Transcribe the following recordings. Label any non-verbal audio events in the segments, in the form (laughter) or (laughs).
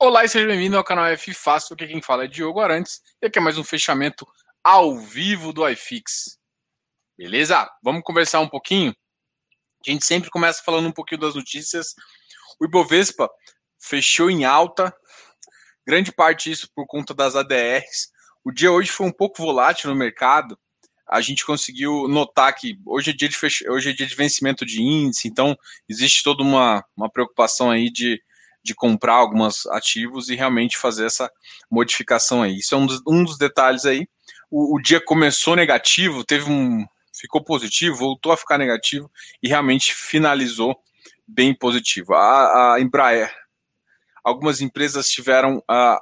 Olá e seja bem-vindo ao canal F Fácil, aqui quem fala é Diogo Arantes e aqui é mais um fechamento ao vivo do iFix. Beleza? Vamos conversar um pouquinho? A gente sempre começa falando um pouquinho das notícias. O Ibovespa fechou em alta, grande parte disso por conta das ADRs. O dia hoje foi um pouco volátil no mercado. A gente conseguiu notar que hoje é dia de, fech... hoje é dia de vencimento de índice, então existe toda uma, uma preocupação aí de de comprar alguns ativos e realmente fazer essa modificação aí. Isso é um dos, um dos detalhes aí. O, o, dia começou negativo, teve um. ficou positivo, voltou a ficar negativo e realmente finalizou bem positivo. A, a Embraer, algumas empresas tiveram uh,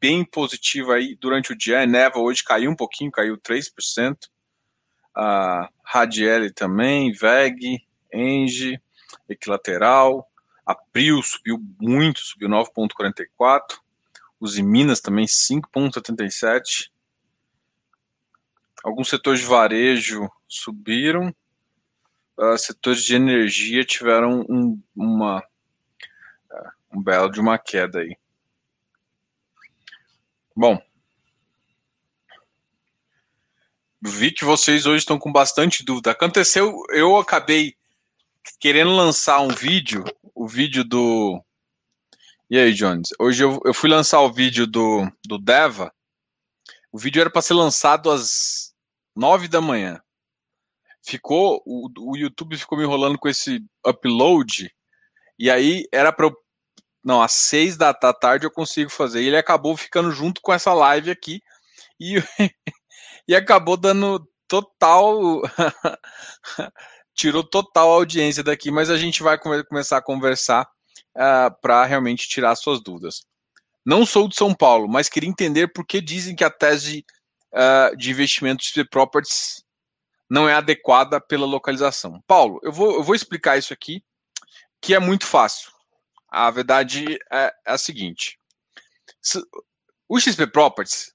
bem positivo aí durante o dia. A Eneva hoje caiu um pouquinho, caiu 3%. A Radiel também, VEG, Engie, Equilateral, a Prio subiu muito, subiu 9,44. Os Minas também 5,77. Alguns setores de varejo subiram. Uh, setores de energia tiveram um, uma, uh, um belo de uma queda aí. Bom, vi que vocês hoje estão com bastante dúvida. Aconteceu, eu acabei querendo lançar um vídeo, o vídeo do. E aí, Jones? Hoje eu, eu fui lançar o vídeo do, do Deva. O vídeo era para ser lançado às nove da manhã. Ficou. O, o YouTube ficou me enrolando com esse upload. E aí era para Não, às seis da, da tarde eu consigo fazer. E ele acabou ficando junto com essa live aqui. E, (laughs) e acabou dando total (laughs) tirou total audiência daqui, mas a gente vai come começar a conversar uh, ah, para realmente tirar suas dúvidas. Não sou de São Paulo, mas queria entender por que dizem que a tese uh, de investimento de properties não é adequada pela localização. Paulo, eu vou, eu vou explicar isso aqui, que é muito fácil. A verdade é, é a seguinte: o XP Properties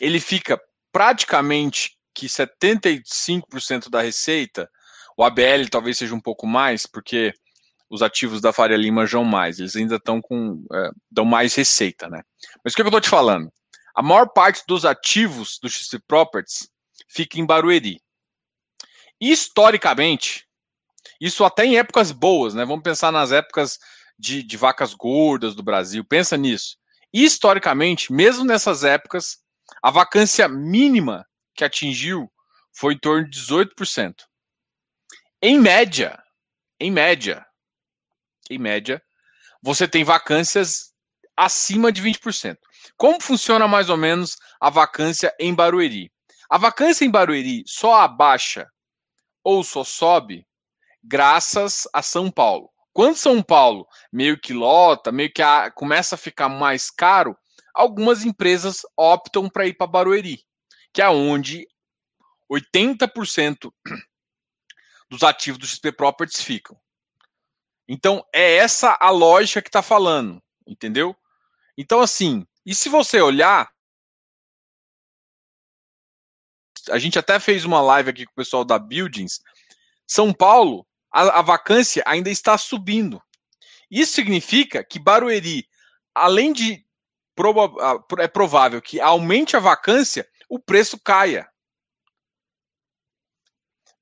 ele fica praticamente que 75% da receita o ABL talvez seja um pouco mais, porque os ativos da Faria Lima jam mais, eles ainda estão com. É, dão mais receita, né? Mas o que eu estou te falando? A maior parte dos ativos do XP Properties fica em Barueri. Historicamente, isso até em épocas boas, né? Vamos pensar nas épocas de, de vacas gordas do Brasil, pensa nisso. Historicamente, mesmo nessas épocas, a vacância mínima que atingiu foi em torno de 18%. Em média, em média, em média, você tem vacâncias acima de 20%. Como funciona mais ou menos a vacância em Barueri? A vacância em Barueri só abaixa ou só sobe graças a São Paulo. Quando São Paulo meio que lota, meio que a, começa a ficar mais caro, algumas empresas optam para ir para Barueri, que é onde 80% dos ativos do XP Properties ficam. Então, é essa a lógica que está falando, entendeu? Então, assim, e se você olhar, a gente até fez uma live aqui com o pessoal da Buildings, São Paulo, a, a vacância ainda está subindo. Isso significa que Barueri, além de é provável que aumente a vacância, o preço caia.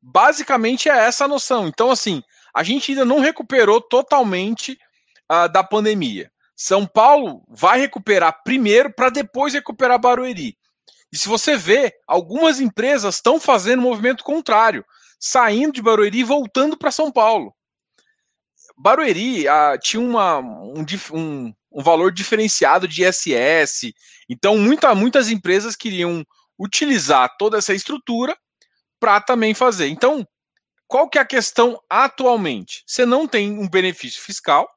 Basicamente é essa a noção. Então, assim, a gente ainda não recuperou totalmente uh, da pandemia. São Paulo vai recuperar primeiro para depois recuperar Barueri. E se você vê, algumas empresas estão fazendo um movimento contrário, saindo de Barueri e voltando para São Paulo. Barueri uh, tinha uma, um, um, um, valor diferenciado de ISS, então muita, muitas empresas queriam utilizar toda essa estrutura para também fazer. Então, qual que é a questão atualmente? Você não tem um benefício fiscal,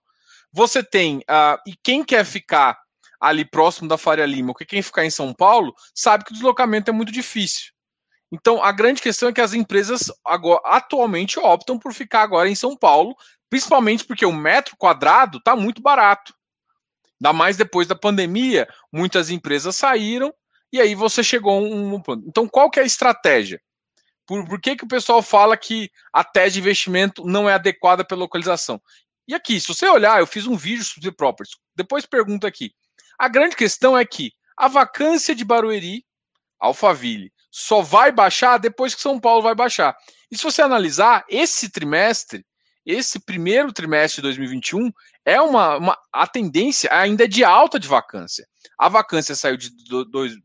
você tem, uh, e quem quer ficar ali próximo da Faria Lima, ou quem ficar em São Paulo, sabe que o deslocamento é muito difícil. Então, a grande questão é que as empresas agora, atualmente optam por ficar agora em São Paulo, principalmente porque o metro quadrado está muito barato. Ainda mais depois da pandemia, muitas empresas saíram e aí você chegou a um ponto. Então, qual que é a estratégia? Por, por que, que o pessoal fala que a tese de investimento não é adequada pela localização? E aqui, se você olhar, eu fiz um vídeo sobre properties. Depois pergunta aqui. A grande questão é que a vacância de Barueri, Alphaville, só vai baixar depois que São Paulo vai baixar. E se você analisar esse trimestre, esse primeiro trimestre de 2021 é uma, uma a tendência ainda é de alta de vacância. A vacância saiu de dois,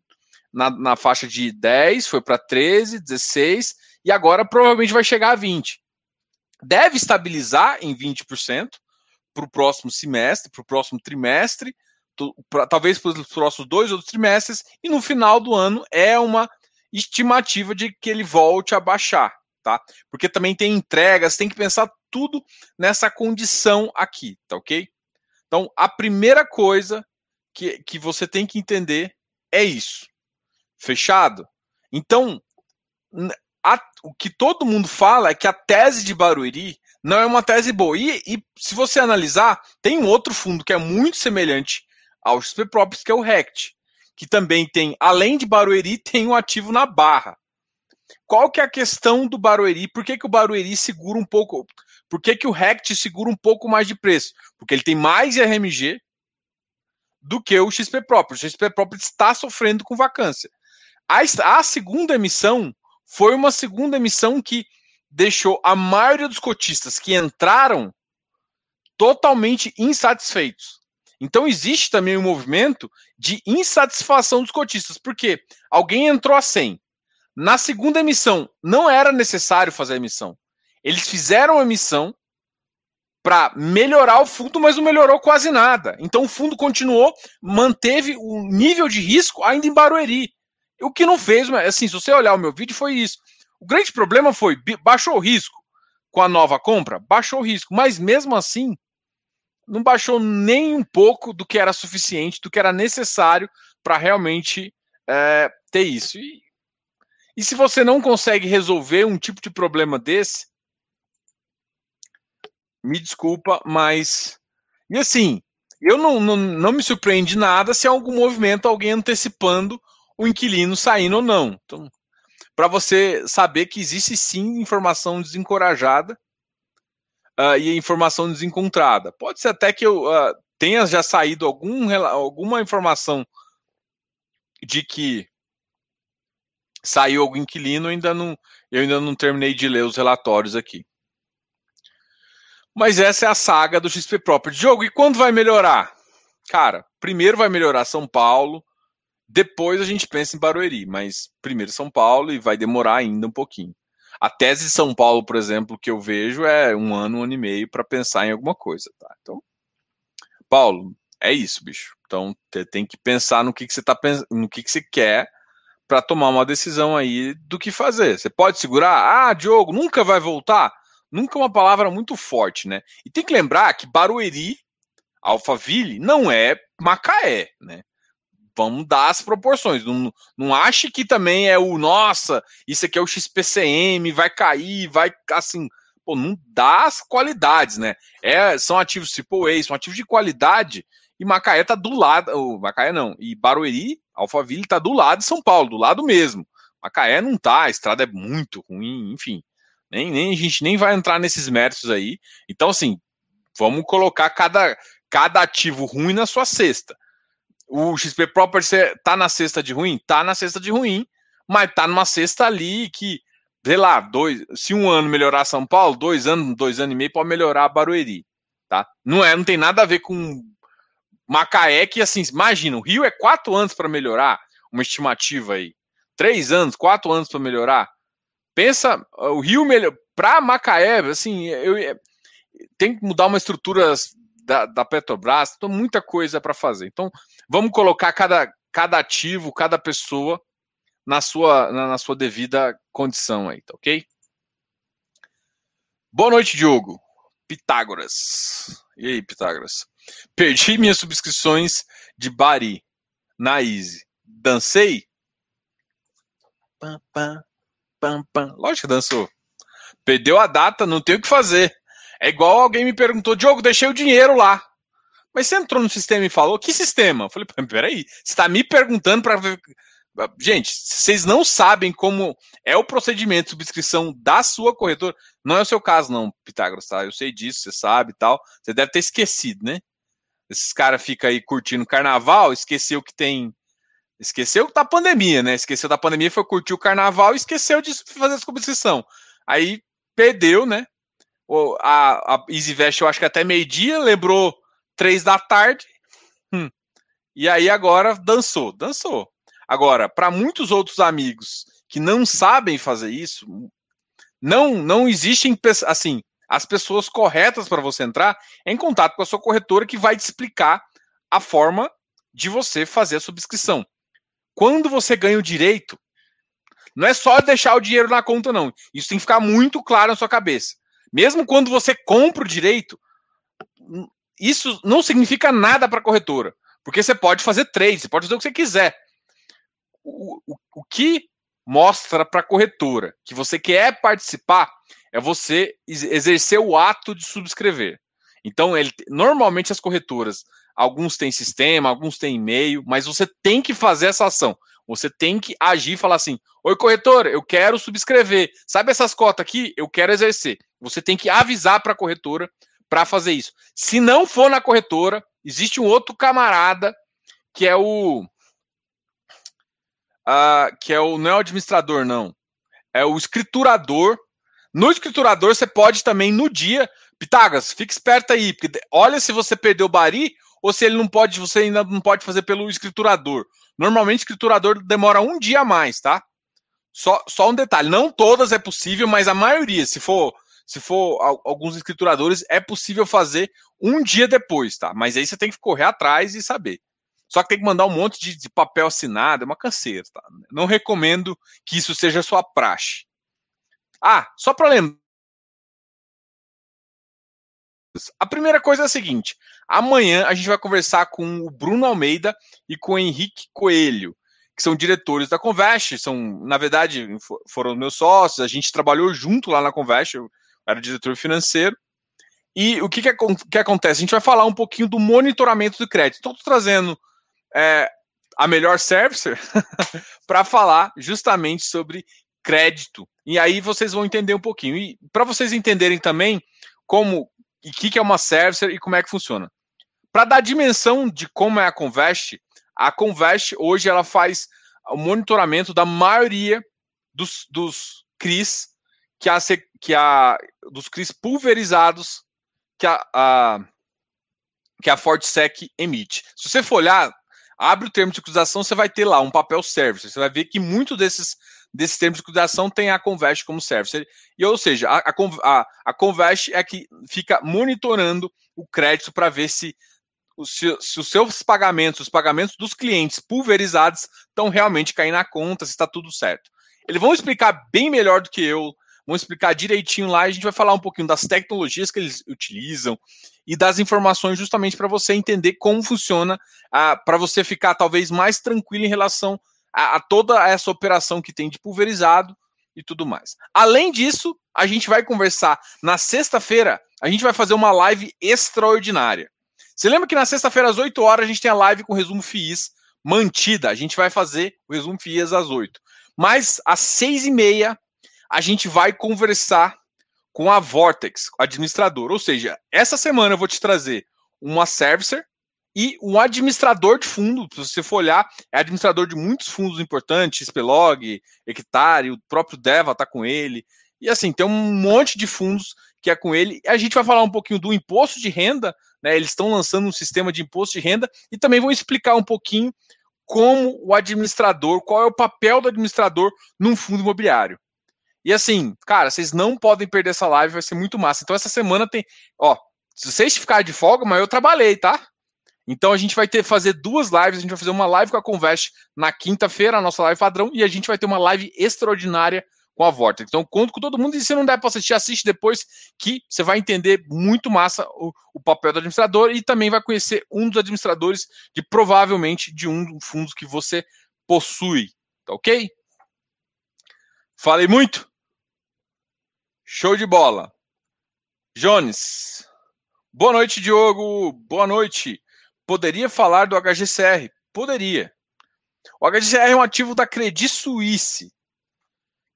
na, na faixa de 10, foi para 13, 16 e agora provavelmente vai chegar a 20. Deve estabilizar em 20% para o próximo semestre, para o próximo trimestre, pra, talvez para os próximos dois outros trimestres, e no final do ano é uma estimativa de que ele volte a baixar, tá? Porque também tem entregas, tem que pensar tudo nessa condição aqui, tá ok? Então, a primeira coisa que, que você tem que entender é isso. Fechado? Então, a, o que todo mundo fala é que a tese de Barueri não é uma tese boa. E, e, se você analisar, tem um outro fundo que é muito semelhante ao XP Properties, que é o RECT, que também tem, além de Barueri, tem um ativo na Barra. Qual que é a questão do Barueri? Por que, que o Barueri segura um pouco? Por que, que o RECT segura um pouco mais de preço? Porque ele tem mais RMG do que o XP Properties. O XP Properties está sofrendo com vacância. A, a segunda emissão foi uma segunda emissão que deixou a maioria dos cotistas que entraram totalmente insatisfeitos. Então existe também um movimento de insatisfação dos cotistas, porque alguém entrou a 100. Na segunda emissão não era necessário fazer a emissão. Eles fizeram a emissão para melhorar o fundo, mas não melhorou quase nada. Então o fundo continuou, manteve o nível de risco ainda em Barueri. O que não fez, assim, se você olhar o meu vídeo, foi isso. O grande problema foi, baixou o risco com a nova compra? Baixou o risco, mas mesmo assim, não baixou nem um pouco do que era suficiente, do que era necessário para realmente é, ter isso. E, e se você não consegue resolver um tipo de problema desse, me desculpa, mas. E assim, eu não, não, não me surpreende nada se há algum movimento, alguém antecipando o inquilino saindo ou não. Então, para você saber que existe sim informação desencorajada uh, e informação desencontrada. Pode ser até que eu uh, tenha já saído algum, alguma informação de que saiu algum inquilino, ainda não, eu ainda não terminei de ler os relatórios aqui. Mas essa é a saga do XP Property. Jogo, e quando vai melhorar? Cara, primeiro vai melhorar São Paulo, depois a gente pensa em Barueri, mas primeiro São Paulo e vai demorar ainda um pouquinho. A tese de São Paulo, por exemplo, que eu vejo é um ano, um ano e meio para pensar em alguma coisa, tá? Então, Paulo, é isso, bicho. Então, tem que pensar no que, que você tá no que, que você quer para tomar uma decisão aí do que fazer. Você pode segurar? Ah, Diogo, nunca vai voltar? Nunca é uma palavra muito forte, né? E tem que lembrar que Barueri, Alphaville, não é Macaé, né? Vamos dar as proporções. Não, não ache que também é o nossa, isso aqui é o XPCM, vai cair, vai assim. Pô, não dá as qualidades, né? É, são ativos AAA, são ativos de qualidade, e Macaé tá do lado. O Macaé não. E Barueri, Alphaville, tá do lado de São Paulo, do lado mesmo. Macaé não tá, a estrada é muito ruim, enfim. Nem, nem a gente nem vai entrar nesses méritos aí. Então, assim, vamos colocar cada, cada ativo ruim na sua cesta. O XP Properties tá na cesta de ruim? Tá na cesta de ruim, mas tá numa cesta ali que, sei lá, dois, se um ano melhorar São Paulo, dois anos, dois anos e meio pode melhorar Barueri, tá? Não é, não tem nada a ver com Macaé que assim, imagina, o Rio é quatro anos para melhorar, uma estimativa aí, três anos, quatro anos para melhorar. Pensa, o Rio melhor para Macaé, assim, eu, eu tem que mudar uma estrutura da, da Petrobras, então muita coisa para fazer. Então, vamos colocar cada, cada ativo, cada pessoa na sua, na, na sua devida condição aí, tá ok? Boa noite, Diogo. Pitágoras. E aí, Pitágoras? Perdi (laughs) minhas subscrições de Bari na Easy. Dancei? Pam, pam, pam, pam. Lógico que dançou. Perdeu a data, não tem o que fazer. É igual alguém me perguntou, Diogo, deixei o dinheiro lá. Mas você entrou no sistema e falou, que sistema? Eu falei, peraí, você está me perguntando para ver. Gente, vocês não sabem como é o procedimento de subscrição da sua corretora. Não é o seu caso, não, Pitágoras, tá? Eu sei disso, você sabe e tal. Você deve ter esquecido, né? esses caras ficam aí curtindo carnaval, esqueceu que tem. Esqueceu da pandemia, né? Esqueceu da pandemia, foi curtir o carnaval e esqueceu de fazer essa competição. Aí perdeu, né? A, a EasyVest, eu acho que até meio-dia, lembrou três da tarde. Hum. E aí agora dançou, dançou. Agora, para muitos outros amigos que não sabem fazer isso, não não existem assim as pessoas corretas para você entrar é em contato com a sua corretora que vai te explicar a forma de você fazer a subscrição. Quando você ganha o direito, não é só deixar o dinheiro na conta, não. Isso tem que ficar muito claro na sua cabeça. Mesmo quando você compra o direito, isso não significa nada para a corretora. Porque você pode fazer trade, você pode fazer o que você quiser. O, o, o que mostra para a corretora que você quer participar é você exercer o ato de subscrever. Então, ele, normalmente as corretoras, alguns têm sistema, alguns têm e-mail, mas você tem que fazer essa ação. Você tem que agir e falar assim: Oi, corretora, eu quero subscrever. Sabe essas cotas aqui? Eu quero exercer. Você tem que avisar para a corretora para fazer isso. Se não for na corretora, existe um outro camarada que é o. Uh, que é o. Não é o administrador, não. É o escriturador no escriturador, você pode também, no dia, Pitagas, fique esperto aí, porque olha se você perdeu o Bari ou se ele não pode, você ainda não pode fazer pelo escriturador. Normalmente, o escriturador demora um dia a mais, tá? Só, só um detalhe, não todas é possível, mas a maioria, se for se for alguns escrituradores, é possível fazer um dia depois, tá? Mas aí você tem que correr atrás e saber. Só que tem que mandar um monte de, de papel assinado, é uma canseira, tá? Não recomendo que isso seja sua praxe. Ah, só para lembrar. A primeira coisa é a seguinte: amanhã a gente vai conversar com o Bruno Almeida e com o Henrique Coelho, que são diretores da Convest, são, na verdade, foram meus sócios, a gente trabalhou junto lá na Convest, eu era diretor financeiro. E o que, que, que acontece? A gente vai falar um pouquinho do monitoramento do crédito. Então, estou trazendo é, a melhor servicer (laughs) para falar justamente sobre crédito. E aí vocês vão entender um pouquinho. E para vocês entenderem também como e o que, que é uma servicer e como é que funciona. Para dar dimensão de como é a Convest, a Convest hoje ela faz o monitoramento da maioria dos, dos CRIs que a, que a dos CRIs pulverizados que a, a que a FortSec emite. Se você for olhar, abre o termo de utilização, você vai ter lá um papel service. Você vai ver que muito desses desses termos de utilização tem a Convest como service. E, ou seja, a, a, a Convest é que fica monitorando o crédito para ver se, se, se, os seus pagamentos, os pagamentos dos clientes pulverizados estão realmente caindo na conta, se está tudo certo. Eles vão explicar bem melhor do que eu, vão explicar direitinho lá e a gente vai falar um pouquinho das tecnologias que eles utilizam e das informações justamente para você entender como funciona, para você ficar talvez mais tranquilo em relação a, a toda essa operação que tem de pulverizado e tudo mais. Além disso, a gente vai conversar na sexta-feira, a gente vai fazer uma live extraordinária. Você lembra que na sexta-feira às 8 horas a gente tem a live com resumo FIIs mantida. A gente vai fazer o resumo FIIs às 8. Mas às 6 e meia a gente vai conversar com a Vortex, administrador. Ou seja, essa semana eu vou te trazer uma servicer e um administrador de fundo, se você for olhar, é administrador de muitos fundos importantes, Spelog, Hectare, o próprio Deva está com ele. E assim, tem um monte de fundos que é com ele. A gente vai falar um pouquinho do imposto de renda, né? Eles estão lançando um sistema de imposto de renda e também vão explicar um pouquinho como o administrador, qual é o papel do administrador num fundo imobiliário. E assim, cara, vocês não podem perder essa live, vai ser muito massa. Então essa semana tem, ó, se vocês ficarem de folga, mas eu trabalhei, tá? Então a gente vai ter fazer duas lives, a gente vai fazer uma live com a Convest na quinta-feira, a nossa live padrão, e a gente vai ter uma live extraordinária com a Vortex. Então conto com todo mundo e se não der para assistir, assiste depois que você vai entender muito massa o, o, papel do administrador e também vai conhecer um dos administradores de provavelmente de um dos fundos que você possui, tá ok? Falei muito? Show de bola. Jones. Boa noite, Diogo. Boa noite. Poderia falar do HGCR? Poderia. O HGCR é um ativo da Credit Suisse,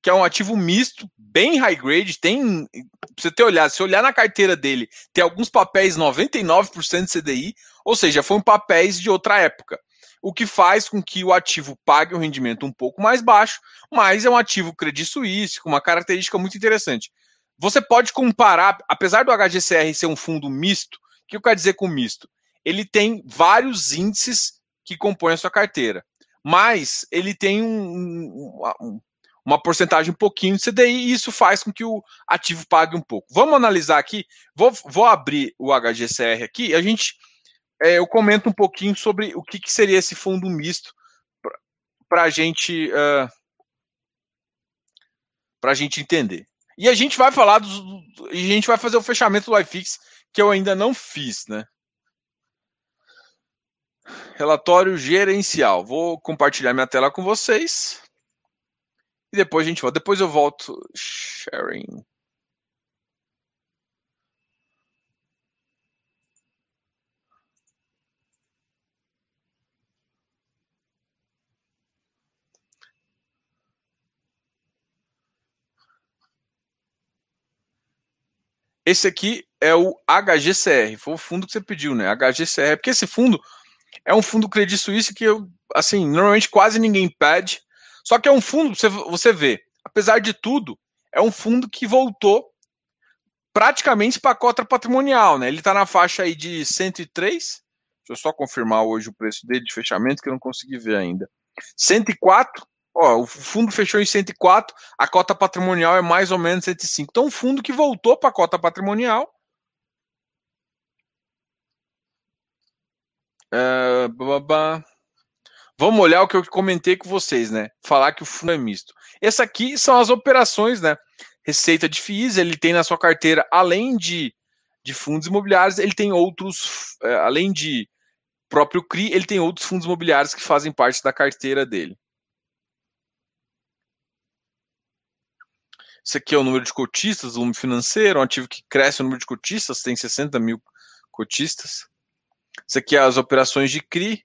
que é um ativo misto, bem high grade, tem, você ter olhado, se olhar na carteira dele, tem alguns papéis 99% CDI, ou seja, foram papéis de outra época. O que faz com que o ativo pague um rendimento um pouco mais baixo, mas é um ativo Credit Suisse, com uma característica muito interessante. Você pode comparar, apesar do HGCR ser um fundo misto, o que eu quero dizer com misto? Ele tem vários índices que compõem a sua carteira, mas ele tem um, um, uma porcentagem um pouquinho de CDI e isso faz com que o ativo pague um pouco. Vamos analisar aqui, vou, vou abrir o HGCR aqui e a gente, é, eu comento um pouquinho sobre o que, que seria esse fundo misto para a gente, uh, gente entender. E a gente vai falar dos. A gente vai fazer o fechamento do iFix, que eu ainda não fiz, né? Relatório gerencial. Vou compartilhar minha tela com vocês. E depois a gente volta. Depois eu volto. Sharing. Esse aqui é o HGCR, foi o fundo que você pediu, né? HGCR, porque esse fundo é um fundo Credit Suisse que eu, assim, normalmente quase ninguém pede. Só que é um fundo, você, você vê, apesar de tudo, é um fundo que voltou praticamente para a cota patrimonial, né? Ele está na faixa aí de 103. Deixa eu só confirmar hoje o preço dele de fechamento, que eu não consegui ver ainda. 104 Ó, o fundo fechou em 104, a cota patrimonial é mais ou menos 105. Então, um fundo que voltou para a cota patrimonial. É, Vamos olhar o que eu comentei com vocês, né? Falar que o fundo é misto. Essa aqui são as operações, né? Receita de FIIs, ele tem na sua carteira, além de, de fundos imobiliários, ele tem outros, é, além de próprio CRI, ele tem outros fundos imobiliários que fazem parte da carteira dele. Isso aqui é o número de cotistas, volume financeiro, um ativo que cresce o número de cotistas, tem 60 mil cotistas. Isso aqui é as operações de CRI.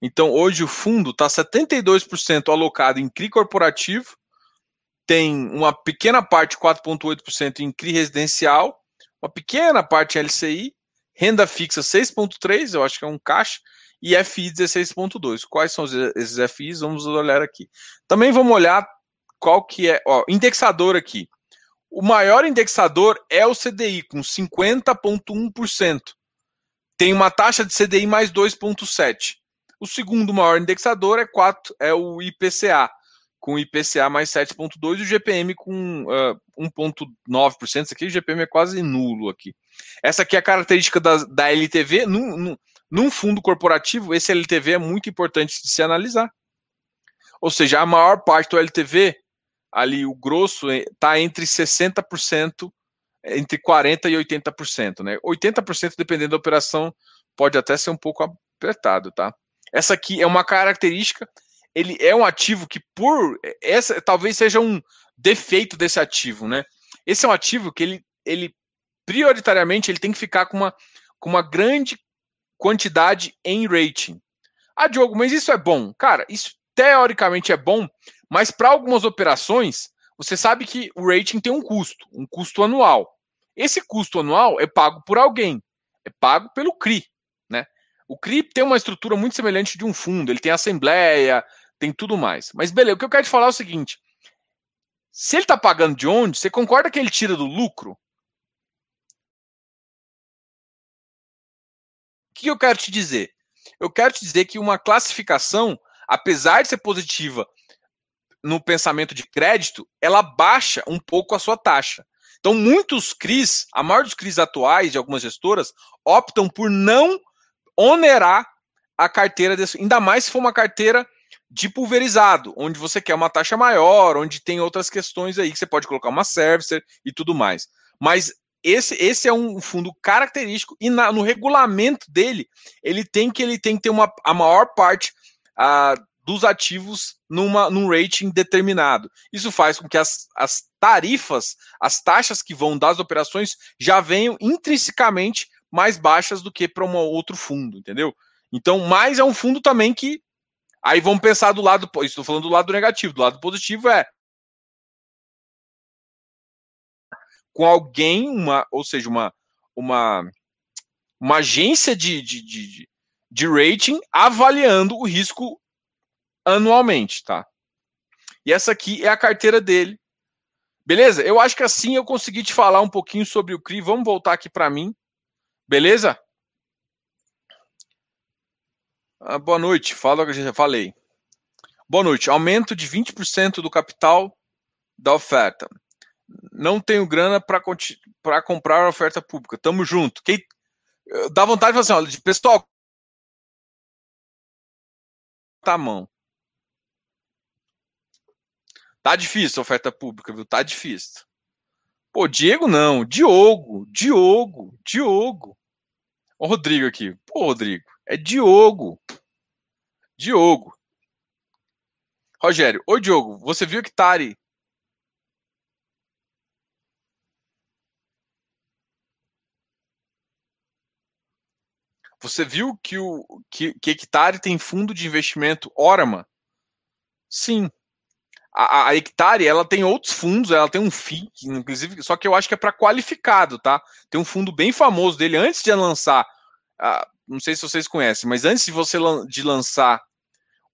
Então, hoje o fundo está 72% alocado em CRI corporativo, tem uma pequena parte, 4,8% em CRI residencial, uma pequena parte em LCI, renda fixa 6,3%, eu acho que é um caixa, e FI 16,2%. Quais são esses FIs? Vamos olhar aqui. Também vamos olhar qual que é, ó, indexador aqui. O maior indexador é o CDI, com 50,1%. Tem uma taxa de CDI mais 2,7%. O segundo maior indexador é, 4, é o IPCA, com IPCA mais 7,2% e o GPM com uh, 1,9%. Isso aqui o GPM é quase nulo aqui. Essa aqui é a característica da, da LTV. Num, num, num fundo corporativo, esse LTV é muito importante de se analisar. Ou seja, a maior parte do LTV ali o grosso está entre 60%, entre 40% e 80%, né? 80%, dependendo da operação, pode até ser um pouco apertado, tá? Essa aqui é uma característica, ele é um ativo que por essa talvez seja um defeito desse ativo, né? Esse é um ativo que ele, ele prioritariamente ele tem que ficar com uma, com uma grande quantidade em rating. Ah, Diogo, mas isso é bom? Cara, isso teoricamente é bom, mas para algumas operações, você sabe que o rating tem um custo, um custo anual. Esse custo anual é pago por alguém, é pago pelo CRI. Né? O CRI tem uma estrutura muito semelhante de um fundo, ele tem assembleia, tem tudo mais. Mas beleza, o que eu quero te falar é o seguinte: se ele está pagando de onde, você concorda que ele tira do lucro? O que eu quero te dizer? Eu quero te dizer que uma classificação, apesar de ser positiva no pensamento de crédito, ela baixa um pouco a sua taxa. Então, muitos CRIs, a maior dos CRIs atuais de algumas gestoras, optam por não onerar a carteira, desse, ainda mais se for uma carteira de pulverizado, onde você quer uma taxa maior, onde tem outras questões aí que você pode colocar uma servicer e tudo mais. Mas esse, esse é um fundo característico e na, no regulamento dele ele tem que ele tem que ter uma, a maior parte a, dos ativos numa, num rating determinado. Isso faz com que as, as tarifas, as taxas que vão das operações já venham intrinsecamente mais baixas do que para um outro fundo, entendeu? Então, mais é um fundo também que Aí vamos pensar do lado, estou falando do lado negativo, do lado positivo é com alguém, uma, ou seja, uma, uma, uma agência de, de, de, de rating avaliando o risco anualmente, tá? E essa aqui é a carteira dele. Beleza? Eu acho que assim eu consegui te falar um pouquinho sobre o CRI. Vamos voltar aqui para mim. Beleza? Ah, boa noite. Fala o que eu já falei. Boa noite. Aumento de 20% do capital da oferta. Não tenho grana para comprar a oferta pública. Tamo junto. Quem, dá vontade de falar assim, olha, pessoal, tá mão. Tá difícil a oferta pública, viu? Tá difícil. Pô, Diego não. Diogo, Diogo, Diogo. O Rodrigo aqui. Pô, Rodrigo, é Diogo. Diogo. Rogério, oi Diogo, você viu que Tari Você viu que o que, que Hectare tem fundo de investimento Orama? Sim. A, a Hectare ela tem outros fundos, ela tem um FII, inclusive, só que eu acho que é para qualificado, tá? Tem um fundo bem famoso dele antes de lançar. Não sei se vocês conhecem, mas antes de você de lançar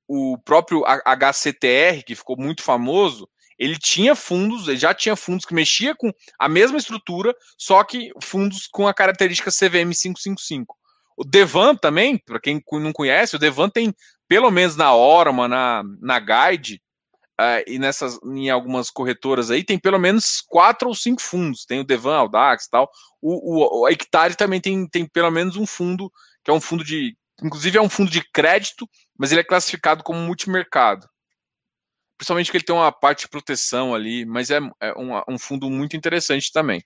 o próprio HCTR, que ficou muito famoso, ele tinha fundos, ele já tinha fundos que mexia com a mesma estrutura, só que fundos com a característica CVM 555. O Devan também, para quem não conhece, o Devan tem, pelo menos na Orma, na, na Guide, uh, e nessas, em algumas corretoras aí, tem pelo menos quatro ou cinco fundos. Tem o Devan, Audax e tal. O, o, o Hectare também tem, tem pelo menos um fundo, que é um fundo de. Inclusive é um fundo de crédito, mas ele é classificado como multimercado. Principalmente que ele tem uma parte de proteção ali, mas é, é um, um fundo muito interessante também.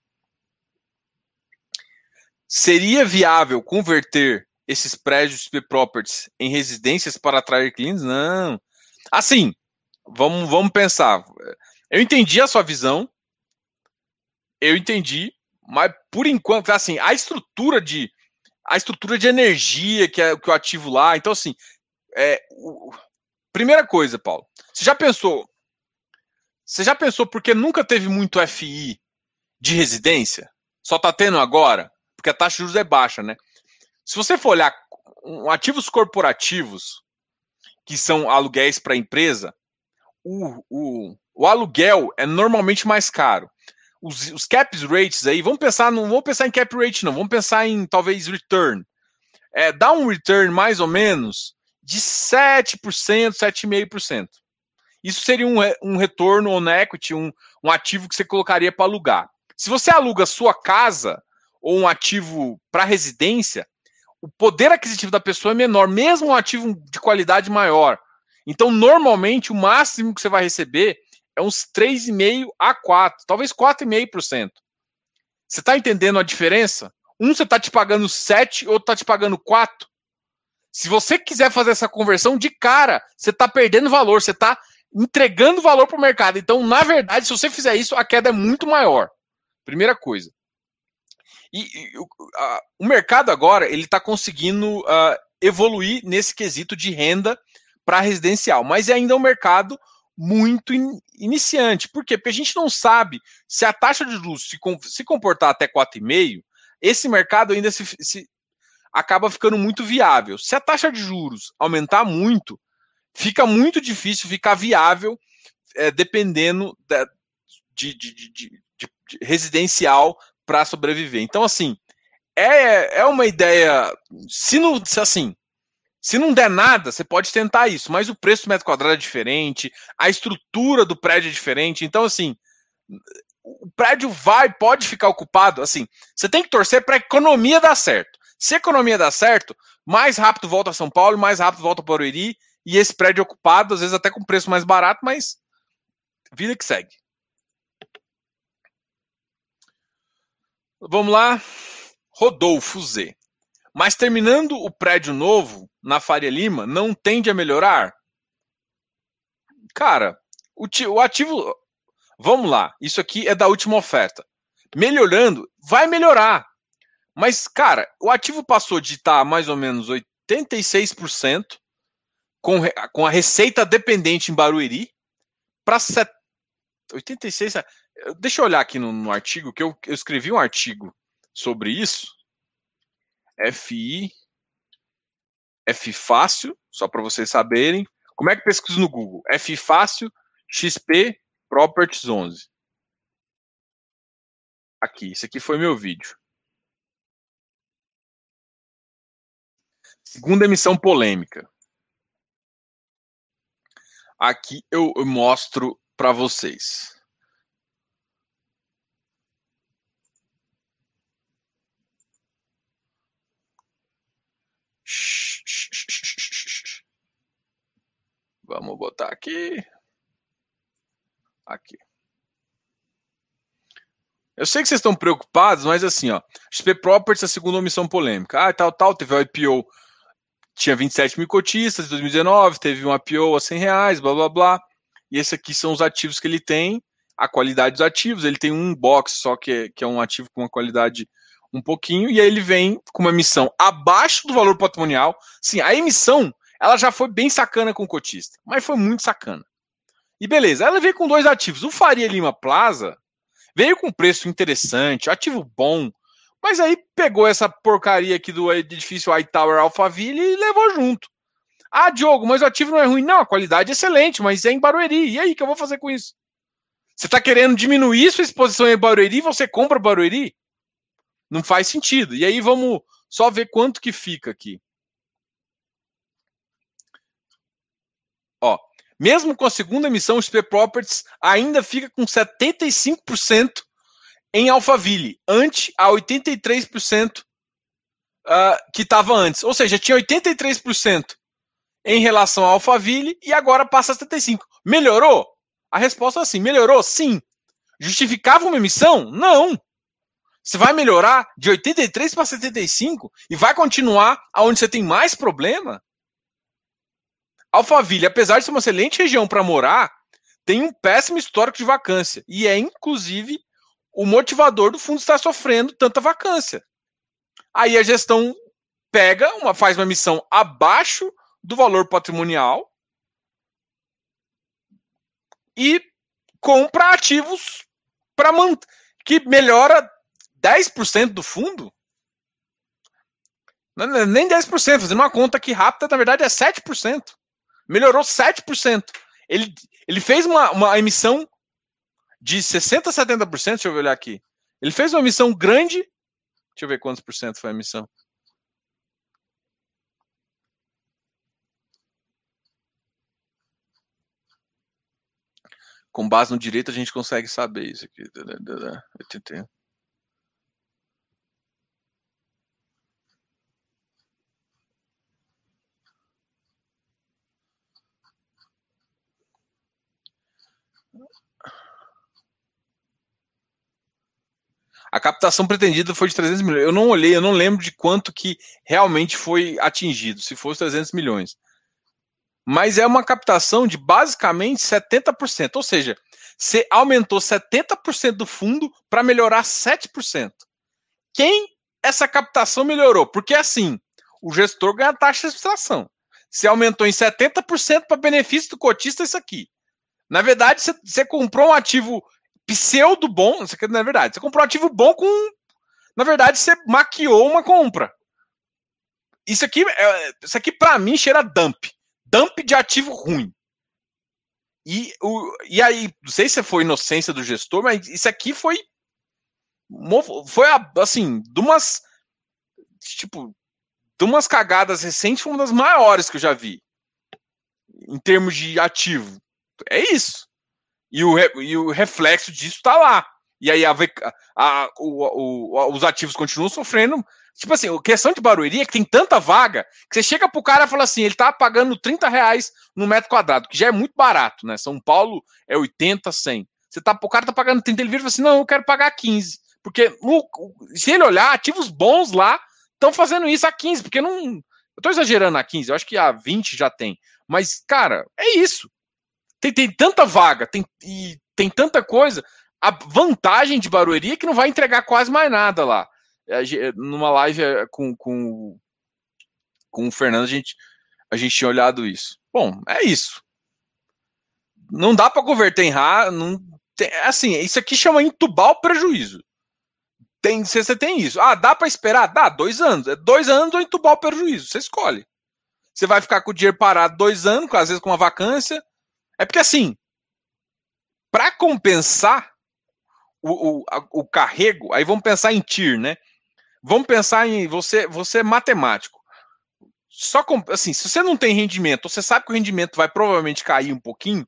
Seria viável converter esses prédios de properties em residências para atrair clientes? Não. Assim, vamos, vamos pensar. Eu entendi a sua visão. Eu entendi, mas por enquanto, assim, a estrutura de a estrutura de energia que é que eu ativo lá. Então, assim, é, o, primeira coisa, Paulo, você já pensou? Você já pensou porque nunca teve muito FI de residência? Só tá tendo agora? porque a taxa de juros é baixa, né? Se você for olhar ativos corporativos, que são aluguéis para empresa, o, o, o, aluguel é normalmente mais caro. Os, os caps rates aí, vamos pensar, não vamos pensar em cap rate, não, vamos pensar em talvez return. É, dá um return mais ou menos de 7%, 7,5%. Isso seria um, um retorno on equity, um, um ativo que você colocaria para alugar. Se você aluga sua casa, ou um ativo para residência, o poder aquisitivo da pessoa é menor, mesmo um ativo de qualidade maior. Então, normalmente, o máximo que você vai receber é uns 3,5% a 4%, talvez 4,5%. Você está entendendo a diferença? Um você está te pagando 7, outro está te pagando 4. Se você quiser fazer essa conversão de cara, você está perdendo valor, você está entregando valor para o mercado. Então, na verdade, se você fizer isso, a queda é muito maior. Primeira coisa. E, e a, o mercado agora ele está conseguindo uh, evoluir nesse quesito de renda para residencial, mas é ainda um mercado muito in, iniciante. Por quê? Porque a gente não sabe se a taxa de juros se, se comportar até 4,5, esse mercado ainda se, se acaba ficando muito viável. Se a taxa de juros aumentar muito, fica muito difícil ficar viável é, dependendo da, de, de, de, de, residencial para sobreviver. Então, assim, é, é uma ideia. Se não, se assim, se não der nada, você pode tentar isso, mas o preço do metro quadrado é diferente, a estrutura do prédio é diferente. Então, assim, o prédio vai, pode ficar ocupado. Assim, você tem que torcer para a economia dar certo. Se a economia dar certo, mais rápido volta a São Paulo, mais rápido volta para Barueri, e esse prédio ocupado, às vezes até com preço mais barato, mas vida que segue. Vamos lá. Rodolfo Z. Mas terminando o prédio novo na Faria Lima, não tende a melhorar? Cara, o, o ativo. Vamos lá. Isso aqui é da última oferta. Melhorando, vai melhorar. Mas, cara, o ativo passou de estar mais ou menos 86% com, com a receita dependente em Barueri para 86. Deixa eu olhar aqui no, no artigo, que eu, eu, escrevi um artigo sobre isso. FI. F fácil, só para vocês saberem. Como é que pesquisa no Google? F fácil, XP Properties 11. Aqui, esse aqui foi meu vídeo. Segunda emissão polêmica. Aqui eu, eu mostro para vocês. Vamos botar aqui. Aqui. Eu sei que vocês estão preocupados, mas assim, ó, XP Properties, a segunda omissão polêmica. Ah, tal, tal, teve o IPO tinha 27 mil cotistas em 2019, teve um IPO a 100 reais, blá blá blá. E esse aqui são os ativos que ele tem, a qualidade dos ativos. Ele tem um box só que é, que é um ativo com uma qualidade um pouquinho, e aí ele vem com uma emissão abaixo do valor patrimonial. Sim, a emissão ela já foi bem sacana com o cotista, mas foi muito sacana. E beleza, ela veio com dois ativos. O Faria Lima Plaza veio com preço interessante, ativo bom, mas aí pegou essa porcaria aqui do edifício Hightower Alphaville e levou junto. Ah, Diogo, mas o ativo não é ruim. Não, a qualidade é excelente, mas é em Barueri. E aí, o que eu vou fazer com isso? Você está querendo diminuir sua exposição em Barueri você compra Barueri? Não faz sentido. E aí vamos só ver quanto que fica aqui. Ó, mesmo com a segunda emissão, o SP Properties ainda fica com 75% em Alphaville, ante a 83% uh, ah, que estava antes. Ou seja, tinha 83% em relação a Alphaville e agora passa a 75%. Melhorou? A resposta é sim. Melhorou? Sim. Justificava uma emissão? Não. Você vai melhorar de 83 para 75 e vai continuar aonde você tem mais problema? Alphaville, apesar de ser uma excelente região para morar, tem um péssimo histórico de vacância e é inclusive o motivador do fundo está sofrendo tanta vacância. Aí a gestão pega, uma, faz uma emissão abaixo do valor patrimonial e compra ativos para que melhora 10% do fundo. É nem 10%, fazendo uma conta aqui rápida, na verdade é 7%. Melhorou 7%. Ele, ele fez uma, uma emissão de 60% a 70%, deixa eu olhar aqui. Ele fez uma emissão grande. Deixa eu ver quantos por cento foi a emissão. Com base no direito, a gente consegue saber isso aqui. 81. A captação pretendida foi de 300 milhões. Eu não olhei, eu não lembro de quanto que realmente foi atingido, se fosse 300 milhões. Mas é uma captação de basicamente 70%, ou seja, você aumentou 70% do fundo para melhorar 7%. Quem essa captação melhorou? Porque assim, o gestor ganha taxa de administração. Você aumentou em 70% para benefício do cotista isso aqui. Na verdade, você comprou um ativo pseudo bom, isso aqui não é verdade. Você comprou um ativo bom com. Na verdade, você maquiou uma compra. Isso aqui, é, isso aqui para mim cheira dump. Dump de ativo ruim. E, o, e aí, não sei se foi inocência do gestor, mas isso aqui foi. Foi assim, de umas. Tipo, de umas cagadas recentes, foi uma das maiores que eu já vi. Em termos de ativo. É isso. E o, e o reflexo disso está lá. E aí a, a, o, o, os ativos continuam sofrendo. Tipo assim, a questão de Barueri é que tem tanta vaga que você chega pro cara e fala assim: ele tá pagando 30 reais no metro quadrado, que já é muito barato, né? São Paulo é 80, 100. Você tá, o cara tá pagando 30, ele vira e fala assim: não, eu quero pagar 15. Porque se ele olhar, ativos bons lá estão fazendo isso a 15, porque não. Eu tô exagerando a 15, eu acho que a 20 já tem. Mas, cara, é isso. Tem, tem tanta vaga, tem, e tem tanta coisa. A vantagem de Barueri é que não vai entregar quase mais nada lá. Numa live eh, com, com, com o Fernando, a gente. a gente tinha olhado isso. Bom, é isso. Não dá para converter em RA, não assim, isso aqui chama entubar o prejuízo. Tem, você tem isso. Ah, dá para esperar? Dá, dois anos. É dois anos ou entubar o prejuízo. Você escolhe. Você vai ficar com o dinheiro parado dois anos, às vezes com uma vacância. É porque assim, para compensar o, o, o carrego, aí vamos pensar em TIR, né? Vamos pensar em você, você é matemático. Só com, assim, se você não tem rendimento, você sabe que o rendimento vai provavelmente cair um pouquinho, o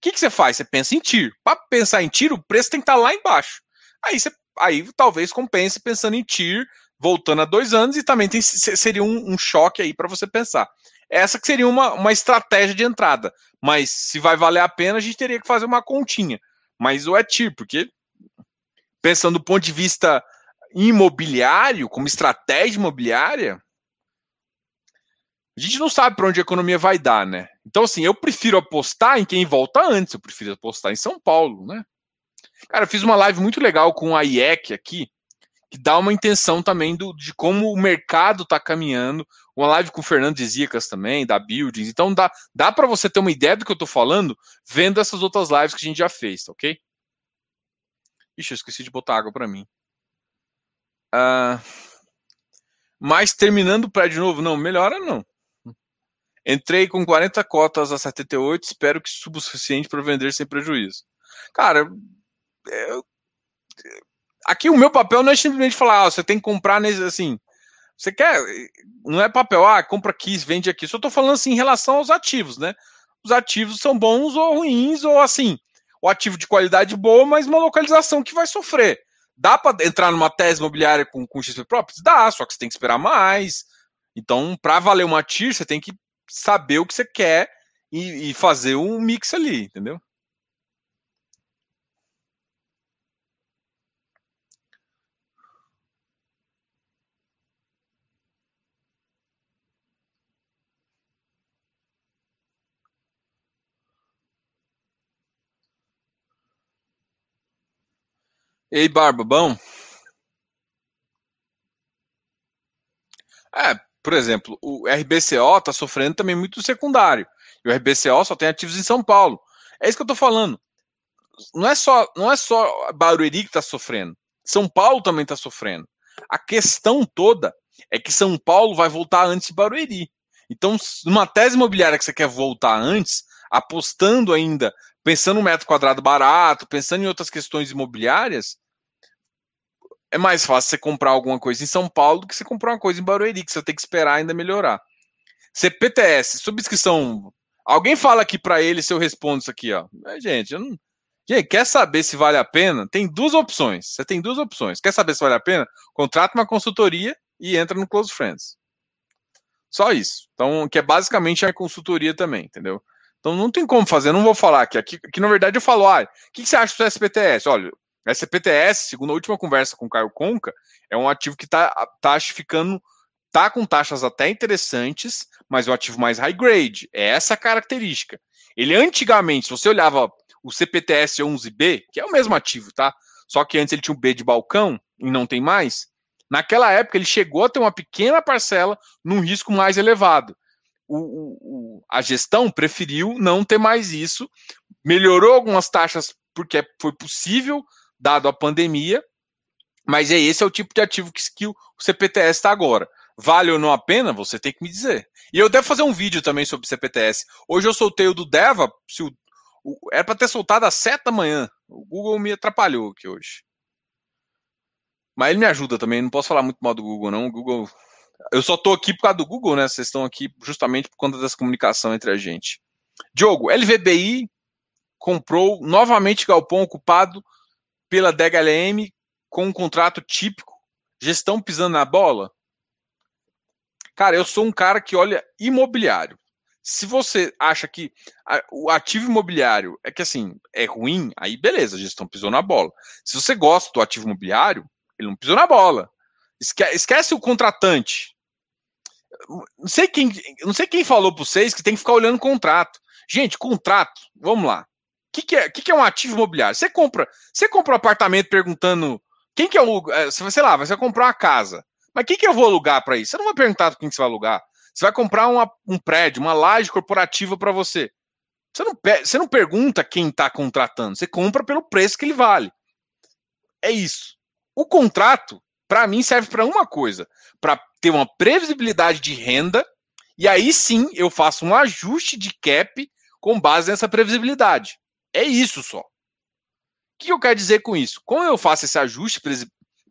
que, que você faz? Você pensa em TIR. Para pensar em TIR, o preço tem que estar tá lá embaixo. Aí você aí talvez compense pensando em TIR voltando a dois anos e também tem, seria um, um choque aí para você pensar. Essa que seria uma, uma estratégia de entrada, mas se vai valer a pena, a gente teria que fazer uma continha. Mas o é TIR, porque pensando do ponto de vista imobiliário, como estratégia imobiliária, a gente não sabe para onde a economia vai dar, né? Então, assim, eu prefiro apostar em quem volta antes, eu prefiro apostar em São Paulo, né? Cara, eu fiz uma live muito legal com a IEC aqui, que dá uma intenção também do, de como o mercado está caminhando. Uma live com o Fernando Zicas também, da Buildings. Então dá, dá para você ter uma ideia do que eu estou falando vendo essas outras lives que a gente já fez, tá ok? Ixi, eu esqueci de botar água para mim. Uh, mas terminando o prédio novo, não, melhora não. Entrei com 40 cotas a 78, espero que suba o suficiente para vender sem prejuízo. Cara, eu, aqui o meu papel não é simplesmente falar, ah, você tem que comprar nesse, assim, você quer, não é papel, ah, compra aqui, vende aqui. Só estou falando assim em relação aos ativos, né? Os ativos são bons ou ruins, ou assim, o ativo de qualidade boa, mas uma localização que vai sofrer. Dá para entrar numa tese imobiliária com, com XP Properties? Dá, só que você tem que esperar mais. Então, para valer uma TIR, você tem que saber o que você quer e, e fazer um mix ali, entendeu? Ei, Barba, bom? É, por exemplo, o RBCO está sofrendo também muito secundário. E o RBCO só tem ativos em São Paulo. É isso que eu estou falando. Não é só, não é só Barueri que está sofrendo. São Paulo também está sofrendo. A questão toda é que São Paulo vai voltar antes de Barueri. Então, numa tese imobiliária que você quer voltar antes, apostando ainda pensando no metro quadrado barato, pensando em outras questões imobiliárias, é mais fácil você comprar alguma coisa em São Paulo do que você comprar uma coisa em Barueri, que você tem que esperar ainda melhorar. CPTS, subscrição. Alguém fala aqui para ele se eu respondo isso aqui, ó. É, gente, eu não... Gente, quer saber se vale a pena? Tem duas opções. Você tem duas opções. Quer saber se vale a pena? Contrata uma consultoria e entra no Close Friends. Só isso. Então, que é basicamente a consultoria também, entendeu? Então não tem como fazer, não vou falar aqui. Aqui, aqui na verdade, eu falo, ah, o que, que você acha do SPTS? Olha, SPTS, segundo a última conversa com o Caio Conca, é um ativo que está tá ficando, tá com taxas até interessantes, mas é um ativo mais high grade. É essa a característica. Ele antigamente, se você olhava o CPTS 11B, que é o mesmo ativo, tá? Só que antes ele tinha um B de balcão e não tem mais. Naquela época ele chegou a ter uma pequena parcela num risco mais elevado o, o, a gestão preferiu não ter mais isso, melhorou algumas taxas porque foi possível, dado a pandemia, mas é esse é o tipo de ativo que, que o CPTS está agora. Vale ou não a pena? Você tem que me dizer. E eu devo fazer um vídeo também sobre CPTS. Hoje eu soltei o do Deva, se o, o, era para ter soltado às 7 da manhã. O Google me atrapalhou aqui hoje. Mas ele me ajuda também, não posso falar muito mal do Google, não. O Google eu só tô aqui por causa do Google, né? Vocês estão aqui justamente por conta dessa comunicação entre a gente. Diogo, LVBI comprou novamente galpão ocupado pela DHLM com um contrato típico, gestão pisando na bola. Cara, eu sou um cara que olha imobiliário. Se você acha que o ativo imobiliário é que assim é ruim, aí beleza, a gestão pisou na bola. Se você gosta do ativo imobiliário, ele não pisou na bola. Esque esquece o contratante. Não sei quem, não sei quem falou para vocês que tem que ficar olhando contrato. Gente, contrato, vamos lá. O que, que, é, que, que é um ativo imobiliário? Você compra, você compra um apartamento perguntando quem que é o. É, sei lá, você vai comprar uma casa. Mas quem que eu vou alugar para isso? Você não vai perguntar quem que você vai alugar. Você vai comprar uma, um prédio, uma laje corporativa para você. Você não, você não pergunta quem está contratando, você compra pelo preço que ele vale. É isso. O contrato, para mim, serve para uma coisa: para ter uma previsibilidade de renda, e aí sim eu faço um ajuste de cap com base nessa previsibilidade. É isso só. O que eu quero dizer com isso? Quando eu faço esse ajuste de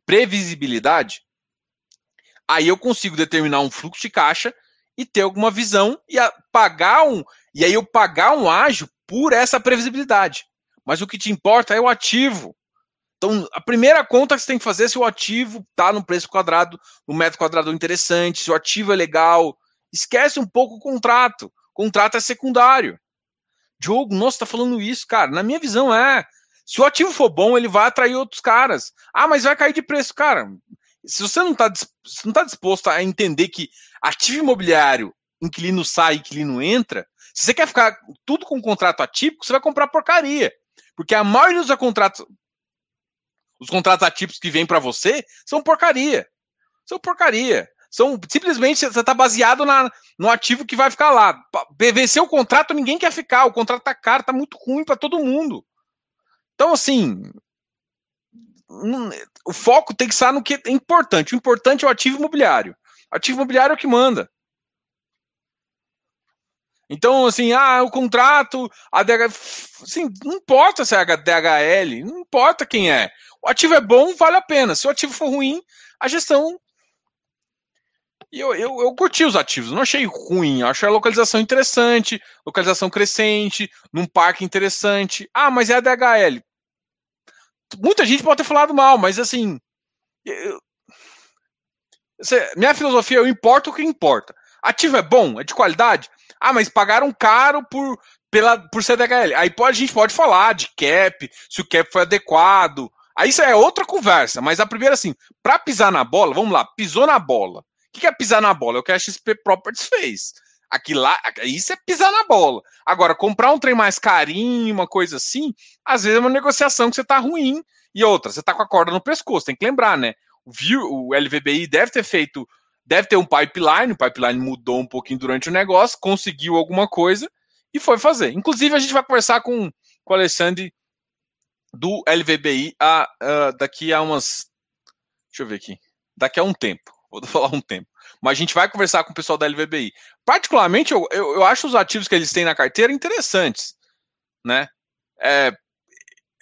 previsibilidade, aí eu consigo determinar um fluxo de caixa e ter alguma visão e pagar um e aí eu pagar um ágio por essa previsibilidade. Mas o que te importa é o ativo. Então, a primeira conta que você tem que fazer é se o ativo está no preço quadrado, no metro quadrado interessante, se o ativo é legal. Esquece um pouco o contrato. O contrato é secundário. Diogo, nossa, tá falando isso, cara. Na minha visão é. Se o ativo for bom, ele vai atrair outros caras. Ah, mas vai cair de preço, cara. Se você não está não tá disposto a entender que ativo imobiliário, inquilino sai, inquilino entra, se você quer ficar tudo com contrato atípico, você vai comprar porcaria. Porque a maioria dos contratos, os contratos atípicos que vêm para você, são porcaria. São porcaria. São simplesmente você está baseado na, no ativo que vai ficar lá. Vencer o contrato, ninguém quer ficar. O contrato tá caro, tá muito ruim para todo mundo. Então, assim, o foco tem que estar no que é importante. O importante é o ativo imobiliário. O ativo imobiliário é o que manda. Então, assim, ah, o contrato, a DH, assim, não importa se é DHL, não importa quem é. O ativo é bom, vale a pena. Se o ativo for ruim, a gestão. E eu, eu, eu curti os ativos, não achei ruim, achei a localização interessante, localização crescente, num parque interessante. Ah, mas é a DHL muita gente pode ter falado mal, mas assim. Eu, minha filosofia, eu importo o que importa. Ativo é bom, é de qualidade. Ah, mas pagaram caro por, pela, por CDHL. Aí pode, a gente pode falar de cap, se o cap foi adequado. Aí isso é outra conversa. Mas a primeira, assim, para pisar na bola, vamos lá, pisou na bola. O que é pisar na bola? É o que a XP Properties fez. Aqui lá, isso é pisar na bola. Agora, comprar um trem mais carinho, uma coisa assim, às vezes é uma negociação que você tá ruim. E outra, você tá com a corda no pescoço, tem que lembrar, né? O, LVBI deve ter feito, deve ter um pipeline, o pipeline mudou um pouquinho durante o negócio, conseguiu alguma coisa e foi fazer. Inclusive, a gente vai conversar com, com o Alexandre do LVBI a, daqui a umas. Deixa eu ver aqui. Daqui a um tempo. Vou (laughs) falar um tempo mas a gente vai conversar com o pessoal da LVBI. Particularmente, eu, eu, eu acho os ativos que eles têm na carteira interessantes, né? É,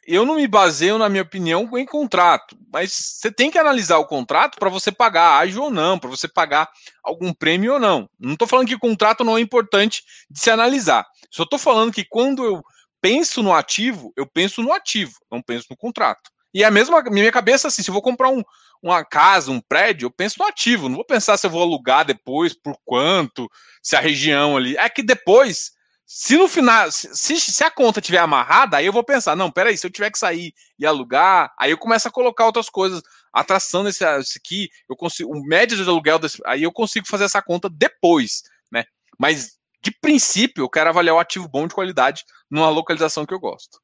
eu não me baseio, na minha opinião, em contrato, mas você tem que analisar o contrato para você pagar ágil ou não, para você pagar algum prêmio ou não. Não estou falando que o contrato não é importante de se analisar. Só estou falando que quando eu penso no ativo, eu penso no ativo, não penso no contrato. E é a mesma minha cabeça assim, se eu vou comprar um, uma casa, um prédio, eu penso no ativo, não vou pensar se eu vou alugar depois, por quanto, se a região ali. É que depois, se no final, se, se a conta tiver amarrada, aí eu vou pensar, não, peraí, se eu tiver que sair e alugar, aí eu começo a colocar outras coisas, atração nesse aqui, eu consigo, o médio de aluguel, desse, aí eu consigo fazer essa conta depois, né? Mas de princípio, eu quero avaliar o ativo bom de qualidade numa localização que eu gosto.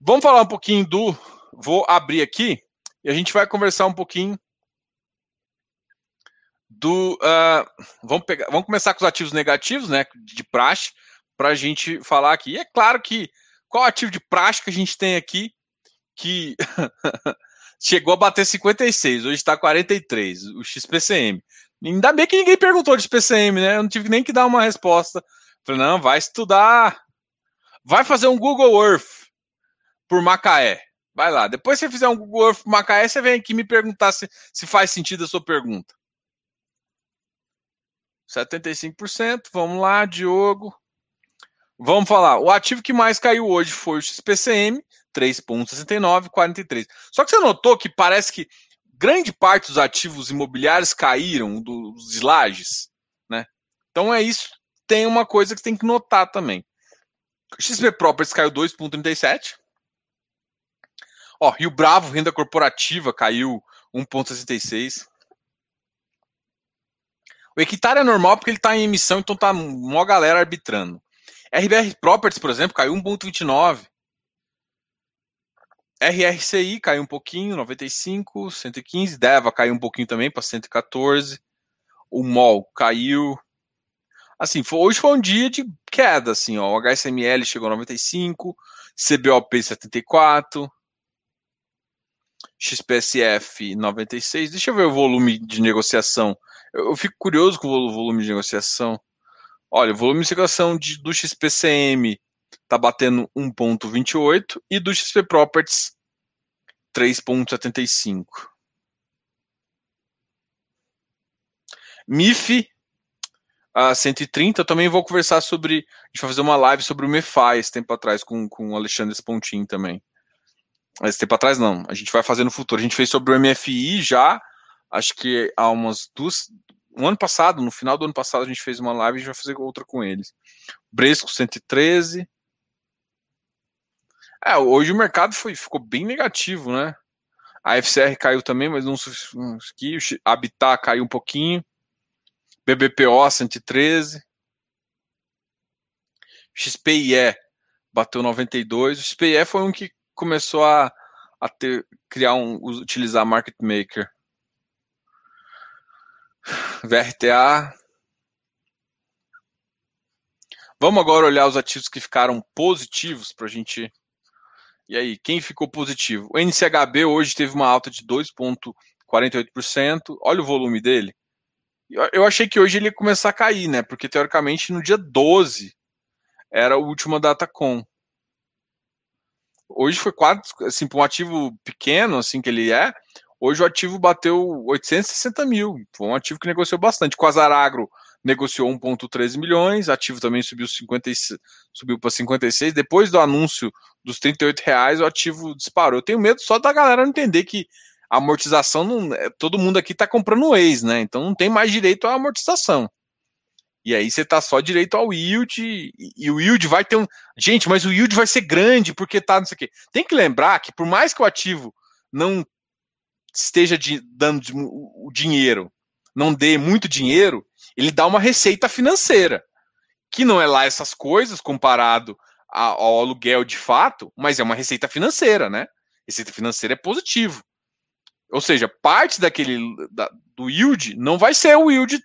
Vamos falar um pouquinho do. Vou abrir aqui e a gente vai conversar um pouquinho do. Uh, vamos, pegar, vamos começar com os ativos negativos, né? De praxe, para a gente falar aqui. E é claro que qual ativo de praxe que a gente tem aqui que (laughs) chegou a bater 56, hoje está 43, o XPCM. Ainda bem que ninguém perguntou de XPCM, né? Eu não tive nem que dar uma resposta. Falei, não, vai estudar, vai fazer um Google Earth por Macaé. Vai lá. Depois que você fizer um Google Earth por Macaé, você vem aqui me perguntar se, se faz sentido a sua pergunta. 75%. Vamos lá, Diogo. Vamos falar. O ativo que mais caiu hoje foi o XPCM, 3,69, 43. Só que você notou que parece que grande parte dos ativos imobiliários caíram dos lajes, né? Então é isso. Tem uma coisa que tem que notar também. XP Properties caiu 2,37. Ó, Rio Bravo, renda corporativa, caiu 1,66. O hectare é normal porque ele está em emissão, então tá uma galera arbitrando. RBR Properties, por exemplo, caiu 1,29. RRCI caiu um pouquinho, 95, 115. Deva caiu um pouquinho também para 114. O MOL caiu. Assim, foi, hoje foi um dia de queda, assim, ó. O HSML chegou a 95, CBOP 74, XPSF 96. Deixa eu ver o volume de negociação. Eu, eu fico curioso com o volume de negociação. Olha, o volume de negociação de, do XPCM tá batendo 1.28 e do XP Properties 3.75. MIF a 130, eu também vou conversar sobre. A gente vai fazer uma live sobre o MEFI esse tempo atrás com, com o Alexandre Spontin também. Esse tempo atrás não, a gente vai fazer no futuro. A gente fez sobre o MFI já, acho que há umas duas. Um ano passado, no final do ano passado, a gente fez uma live e a gente vai fazer outra com eles. Bresco 113. É, hoje o mercado foi, ficou bem negativo, né? A FCR caiu também, mas não aqui, Habitat caiu um pouquinho. BBPO 113. XPIE bateu 92. O XPIE foi um que começou a, a ter, criar um, utilizar market maker. VRTA. Vamos agora olhar os ativos que ficaram positivos para a gente. E aí, quem ficou positivo? O NCHB hoje teve uma alta de 2,48%. Olha o volume dele. Eu achei que hoje ele ia começar a cair, né? Porque teoricamente no dia 12 era a última data com. Hoje foi quase, assim, para um ativo pequeno, assim que ele é, hoje o ativo bateu 860 mil. Foi um ativo que negociou bastante. Com a Zaragro negociou 1,13 milhões, ativo também subiu, 50, subiu para 56. Depois do anúncio dos 38 reais, o ativo disparou. Eu tenho medo só da galera não entender que a amortização, não, é, todo mundo aqui está comprando ex, né? Então não tem mais direito à amortização. E aí você tá só direito ao yield, e, e o yield vai ter um. Gente, mas o yield vai ser grande, porque tá não sei o quê. Tem que lembrar que, por mais que o ativo não esteja de, dando o dinheiro, não dê muito dinheiro, ele dá uma receita financeira. Que não é lá essas coisas comparado ao aluguel de fato, mas é uma receita financeira, né? Receita financeira é positivo. Ou seja, parte daquele da, do yield não vai ser o yield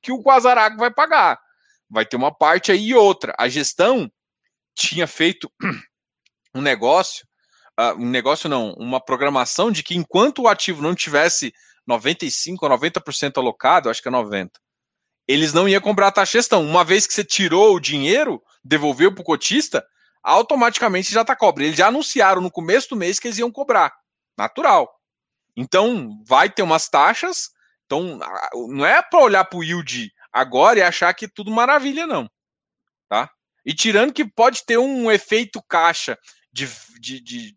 que o Guazarago vai pagar. Vai ter uma parte aí e outra. A gestão tinha feito (clears throat) um negócio, uh, um negócio não, uma programação de que enquanto o ativo não tivesse 95 ou 90% alocado, acho que é 90, eles não iam comprar a taxa gestão. Uma vez que você tirou o dinheiro, devolveu para o cotista, automaticamente já está cobre. Eles já anunciaram no começo do mês que eles iam cobrar. Natural. Então, vai ter umas taxas. Então, não é para olhar para o yield agora e achar que tudo maravilha, não. Tá? E tirando que pode ter um efeito caixa de, de, de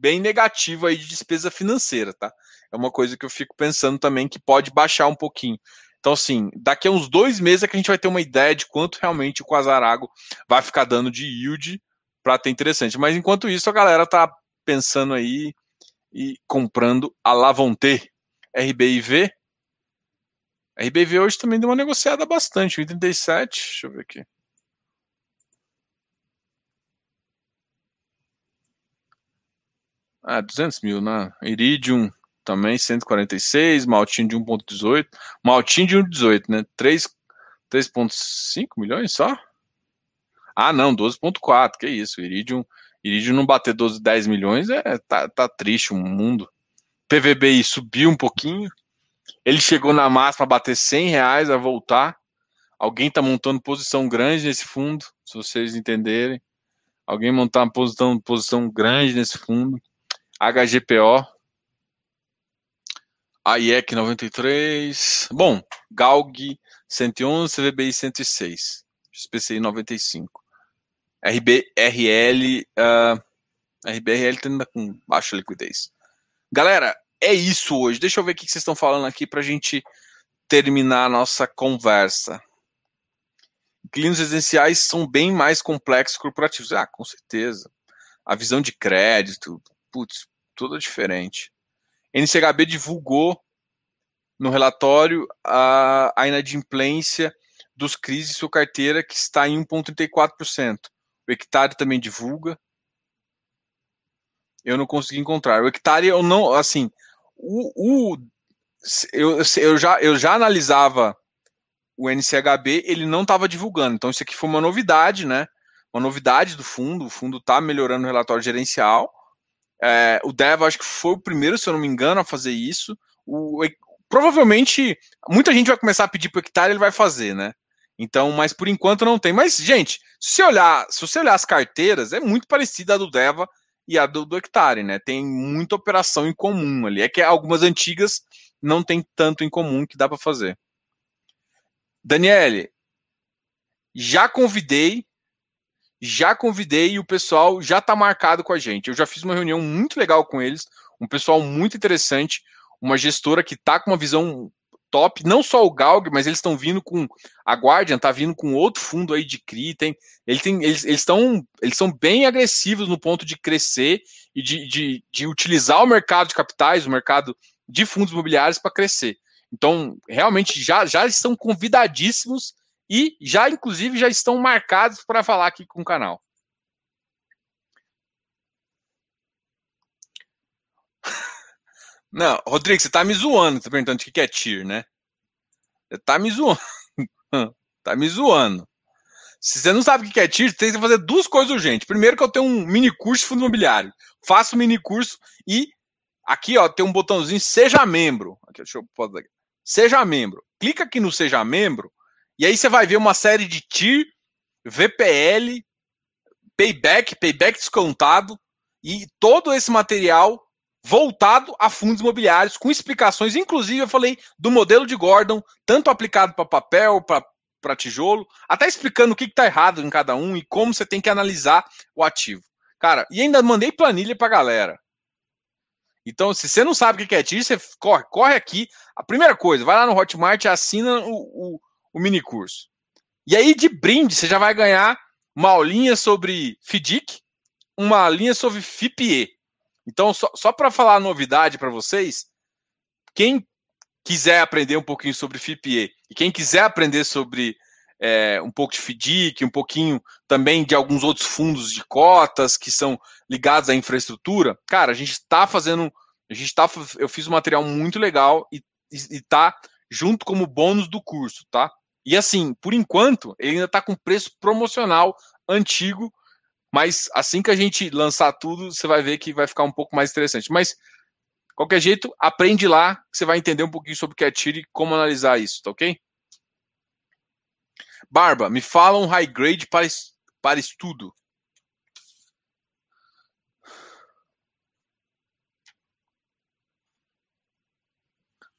bem negativo aí de despesa financeira, tá? É uma coisa que eu fico pensando também que pode baixar um pouquinho. Então, assim, daqui a uns dois meses é que a gente vai ter uma ideia de quanto realmente o Quasarago vai ficar dando de yield para ter interessante. Mas enquanto isso, a galera tá pensando aí e comprando a Lavonte. RBIV. RBIV hoje também deu uma negociada bastante, 87, deixa eu ver aqui. Ah, 200 mil, né? Iridium também, 146, Maltinho de 1.18, Maltinho de 1.18, né? 3.5 milhões só? Ah, não, 12.4, que isso, Iridium Iridium não bater 12, 10 milhões é tá, tá triste o mundo. PVBI subiu um pouquinho. Ele chegou na máxima a bater 100 reais a voltar. Alguém tá montando posição grande nesse fundo, se vocês entenderem. Alguém montar uma posição, posição grande nesse fundo. HGPO. AIEC 93. Bom, GALG 111, CVBI 106. SPCI 95. RBRL, uh, RBRL tendo com baixa liquidez. Galera, é isso hoje. Deixa eu ver o que vocês estão falando aqui para a gente terminar a nossa conversa. Inquilinos residenciais são bem mais complexos corporativos. Ah, com certeza. A visão de crédito, putz, tudo diferente. NCHB divulgou no relatório a, a inadimplência dos CRIs em sua carteira, que está em 1,34%. O Hectare também divulga. Eu não consegui encontrar. O Hectare, eu não, assim, o, o eu, eu, já, eu já analisava o NCHB ele não estava divulgando. Então isso aqui foi uma novidade, né? Uma novidade do fundo. O fundo está melhorando o relatório gerencial. É, o Dev acho que foi o primeiro, se eu não me engano, a fazer isso. O, provavelmente muita gente vai começar a pedir para o hectare, ele vai fazer, né? Então, mas por enquanto não tem. Mas, gente, se você olhar, se você olhar as carteiras, é muito parecida a do Deva e a do, do Hectare, né? Tem muita operação em comum ali. É que algumas antigas não tem tanto em comum que dá para fazer. Daniele, já convidei, já convidei e o pessoal já está marcado com a gente. Eu já fiz uma reunião muito legal com eles, um pessoal muito interessante, uma gestora que está com uma visão top, não só o Galg, mas eles estão vindo com a Guardian, está vindo com outro fundo aí de CRI, tem, ele tem, eles estão eles são bem agressivos no ponto de crescer e de, de, de utilizar o mercado de capitais, o mercado de fundos imobiliários para crescer. Então, realmente já, já estão convidadíssimos e já, inclusive, já estão marcados para falar aqui com o canal. Não, Rodrigo, você tá me zoando, tá perguntando o que é TIR, né? Você tá me zoando. (laughs) tá me zoando. Se você não sabe o que é TIR, você tem que fazer duas coisas urgentes. Primeiro que eu tenho um mini curso de fundo imobiliário. Faço o mini curso e aqui, ó, tem um botãozinho Seja Membro. Aqui, deixa eu. Seja Membro. Clica aqui no Seja Membro e aí você vai ver uma série de TIR, VPL, Payback, Payback descontado e todo esse material voltado a fundos imobiliários, com explicações, inclusive eu falei do modelo de Gordon, tanto aplicado para papel, para tijolo, até explicando o que está errado em cada um e como você tem que analisar o ativo. Cara, e ainda mandei planilha para galera. Então, se você não sabe o que é TIR, você corre, corre aqui. A primeira coisa, vai lá no Hotmart assina o, o mini curso. E aí, de brinde, você já vai ganhar uma aulinha sobre FDIC, uma linha sobre FIPE. Então, só, só para falar a novidade para vocês, quem quiser aprender um pouquinho sobre FIPE e quem quiser aprender sobre é, um pouco de FDIC, um pouquinho também de alguns outros fundos de cotas que são ligados à infraestrutura, cara, a gente está fazendo, a gente tá, eu fiz um material muito legal e, está junto como bônus do curso, tá? E assim, por enquanto, ele ainda está com preço promocional antigo mas assim que a gente lançar tudo, você vai ver que vai ficar um pouco mais interessante. Mas, qualquer jeito, aprende lá, que você vai entender um pouquinho sobre o que é tiro e como analisar isso, tá ok? Barba, me fala um high grade para, para estudo.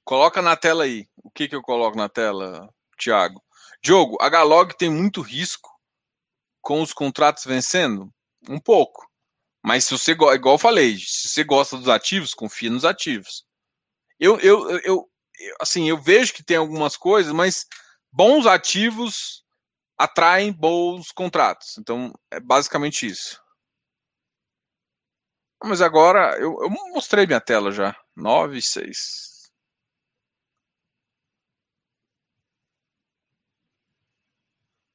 Coloca na tela aí. O que, que eu coloco na tela, Thiago? Diogo, a Galog tem muito risco com os contratos vencendo? Um pouco. Mas se você, igual eu falei, se você gosta dos ativos, confia nos ativos. Eu, eu, eu, eu assim, eu vejo que tem algumas coisas, mas bons ativos atraem bons contratos. Então, é basicamente isso. Mas agora, eu, eu mostrei minha tela já. 9 e 6.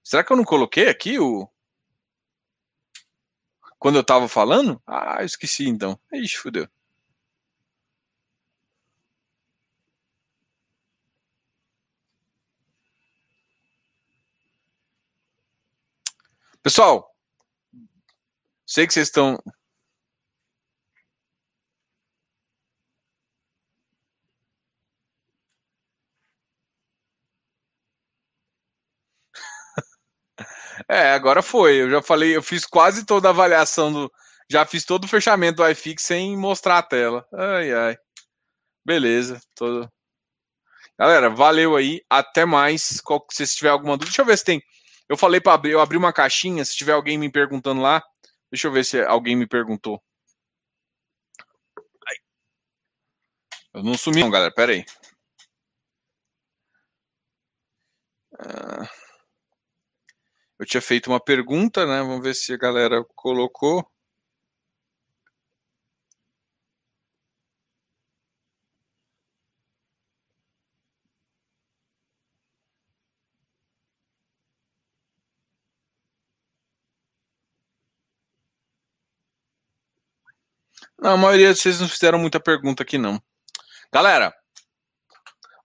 Será que eu não coloquei aqui o, quando eu tava falando? Ah, eu esqueci então. Ixi, fudeu. Pessoal, sei que vocês estão. É, agora foi. Eu já falei, eu fiz quase toda a avaliação do. Já fiz todo o fechamento do iFix sem mostrar a tela. Ai, ai. Beleza. Todo... Galera, valeu aí. Até mais. Se tiver alguma dúvida, deixa eu ver se tem. Eu falei para abrir, eu abri uma caixinha. Se tiver alguém me perguntando lá, deixa eu ver se alguém me perguntou. Ai. Eu não sumi, não, galera. Pera aí. Uh... Eu tinha feito uma pergunta, né? Vamos ver se a galera colocou. Não, a maioria de vocês não fizeram muita pergunta aqui, não. Galera,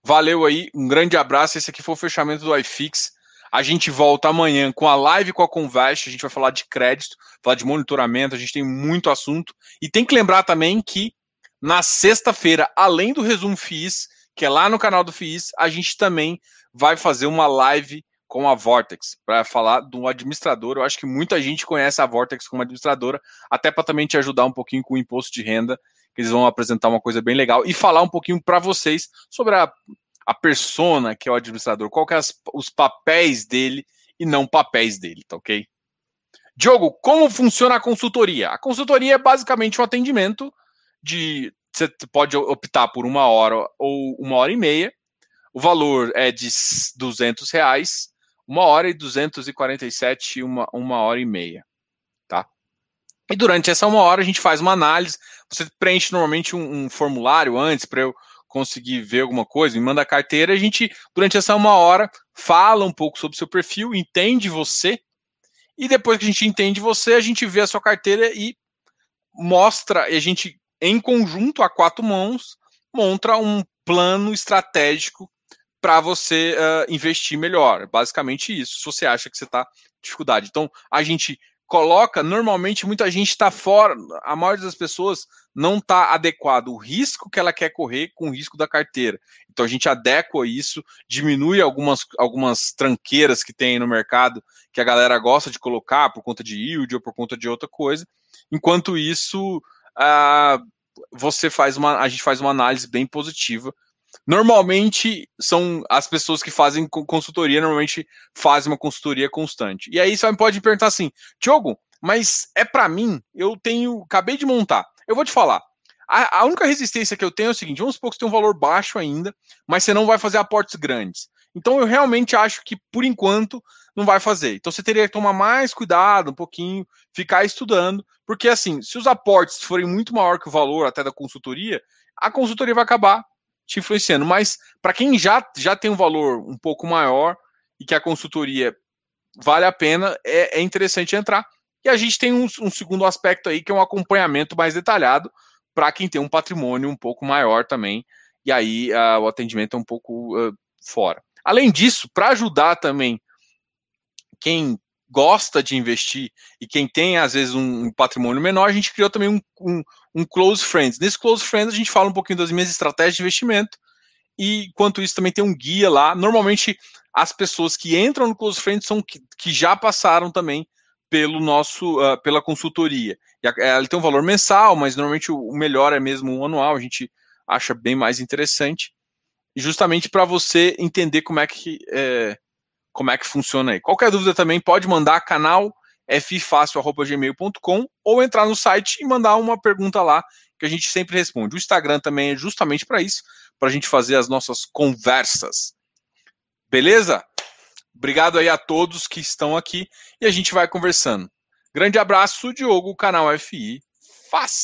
Valeu aí, um grande abraço. Esse aqui foi o fechamento do iFix. A gente volta amanhã com a live com a Convest. A gente vai falar de crédito, falar de monitoramento. A gente tem muito assunto. E tem que lembrar também que na sexta-feira, além do resumo FIIs, que é lá no canal do FIIs, a gente também vai fazer uma live com a Vortex para falar do administrador. Eu acho que muita gente conhece a Vortex como administradora, até para também te ajudar um pouquinho com o imposto de renda, que eles vão apresentar uma coisa bem legal e falar um pouquinho para vocês sobre a a persona que é o administrador, qual que é as, os papéis dele e não papéis dele, tá ok? Diogo, como funciona a consultoria? A consultoria é basicamente um atendimento de. Você pode optar por uma hora ou uma hora e meia. O valor é de 200 reais, uma hora e 247, uma, uma hora e meia, tá? E durante essa uma hora a gente faz uma análise. Você preenche normalmente um, um formulário antes para eu conseguir ver alguma coisa, me manda a carteira, a gente, durante essa uma hora, fala um pouco sobre o seu perfil, entende você, e depois que a gente entende você, a gente vê a sua carteira e mostra, e a gente, em conjunto, a quatro mãos, monta um plano estratégico para você uh, investir melhor. Basicamente isso, se você acha que você está dificuldade. Então, a gente coloca, normalmente muita gente está fora, a maioria das pessoas não está adequado o risco que ela quer correr com o risco da carteira. Então a gente adequa isso, diminui algumas, algumas tranqueiras que tem no mercado que a galera gosta de colocar por conta de yield ou por conta de outra coisa. Enquanto isso, uh, você faz uma, a gente faz uma análise bem positiva Normalmente são as pessoas que fazem consultoria, normalmente fazem uma consultoria constante. E aí você pode perguntar assim, Diogo, mas é para mim, eu tenho, acabei de montar. Eu vou te falar. A, a, única resistência que eu tenho é o seguinte: vamos supor que você tem um valor baixo ainda, mas você não vai fazer aportes grandes. Então eu realmente acho que, por enquanto, não vai fazer. Então você teria que tomar mais cuidado, um pouquinho, ficar estudando, porque assim, se os aportes forem muito maior que o valor até da consultoria, a consultoria vai acabar te influenciando. Mas para quem já, já tem um valor um pouco maior e que a consultoria vale a pena, é, é interessante entrar. E a gente tem um, um, segundo aspecto aí, que é um acompanhamento mais detalhado para quem tem um patrimônio um pouco maior também. E aí uh, o atendimento é um pouco uh, fora. Além disso, para ajudar também quem gosta de investir e quem tem, às vezes, um patrimônio menor, a gente criou também um, um, um Close Friends. Nesse Close Friends, a gente fala um pouquinho das minhas estratégias de investimento e, enquanto isso, também tem um guia lá. Normalmente, as pessoas que entram no Close Friends são que, que já passaram também pelo nosso, uh, pela consultoria. Ela tem um valor mensal, mas normalmente o melhor é mesmo o anual, a gente acha bem mais interessante. Justamente para você entender como é que é, como é que funciona aí. Qualquer dúvida também pode mandar canal ffácil.gmail.com ou entrar no site e mandar uma pergunta lá que a gente sempre responde. O Instagram também é justamente para isso, para a gente fazer as nossas conversas. Beleza? Obrigado aí a todos que estão aqui e a gente vai conversando. Grande abraço, Diogo, canal FI. Fácil.